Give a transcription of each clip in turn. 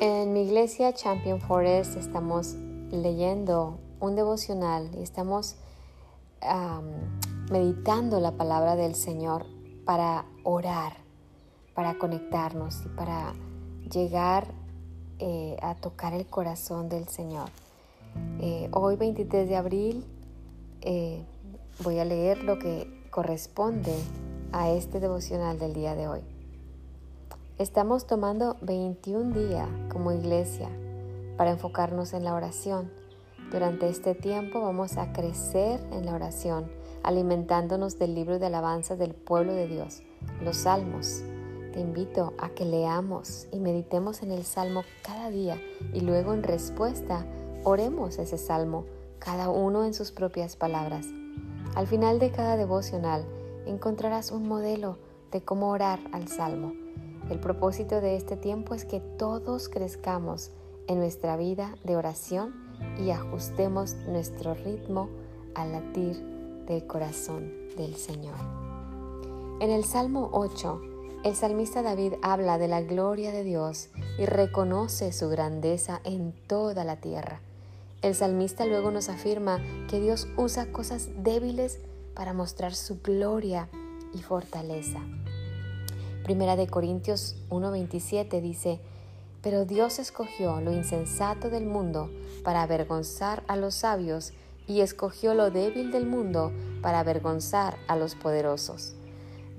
En mi iglesia Champion Forest estamos leyendo un devocional y estamos meditando la palabra del Señor para orar, para conectarnos y para llegar eh, a tocar el corazón del Señor. Eh, hoy 23 de abril eh, voy a leer lo que corresponde a este devocional del día de hoy. Estamos tomando 21 días como iglesia para enfocarnos en la oración. Durante este tiempo vamos a crecer en la oración, alimentándonos del libro de alabanza del pueblo de Dios, los salmos. Te invito a que leamos y meditemos en el salmo cada día y luego en respuesta oremos ese salmo, cada uno en sus propias palabras. Al final de cada devocional encontrarás un modelo de cómo orar al salmo el propósito de este tiempo es que todos crezcamos en nuestra vida de oración y ajustemos nuestro ritmo al latir del corazón del Señor. En el Salmo 8, el salmista David habla de la gloria de Dios y reconoce su grandeza en toda la tierra. El salmista luego nos afirma que Dios usa cosas débiles para mostrar su gloria y fortaleza. Primera de Corintios 1:27 dice, pero Dios escogió lo insensato del mundo para avergonzar a los sabios y escogió lo débil del mundo para avergonzar a los poderosos.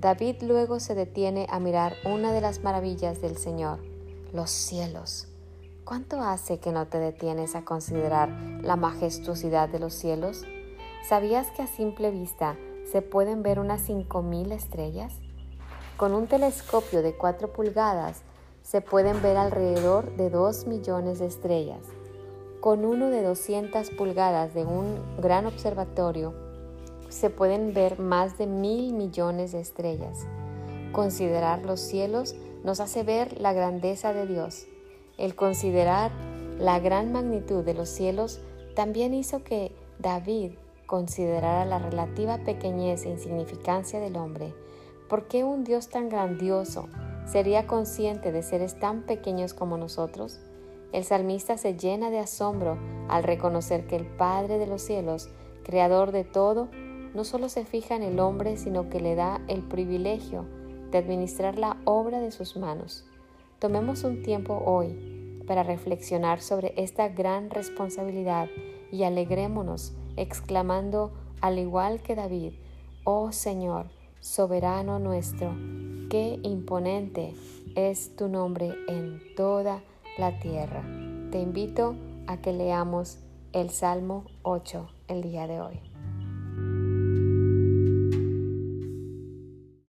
David luego se detiene a mirar una de las maravillas del Señor, los cielos. ¿Cuánto hace que no te detienes a considerar la majestuosidad de los cielos? ¿Sabías que a simple vista se pueden ver unas cinco mil estrellas? Con un telescopio de 4 pulgadas se pueden ver alrededor de 2 millones de estrellas. Con uno de 200 pulgadas de un gran observatorio se pueden ver más de mil millones de estrellas. Considerar los cielos nos hace ver la grandeza de Dios. El considerar la gran magnitud de los cielos también hizo que David considerara la relativa pequeñez e insignificancia del hombre ¿Por qué un Dios tan grandioso sería consciente de seres tan pequeños como nosotros? El salmista se llena de asombro al reconocer que el Padre de los cielos, creador de todo, no solo se fija en el hombre, sino que le da el privilegio de administrar la obra de sus manos. Tomemos un tiempo hoy para reflexionar sobre esta gran responsabilidad y alegrémonos exclamando al igual que David, Oh Señor, soberano nuestro, qué imponente es tu nombre en toda la tierra. Te invito a que leamos el Salmo 8 el día de hoy.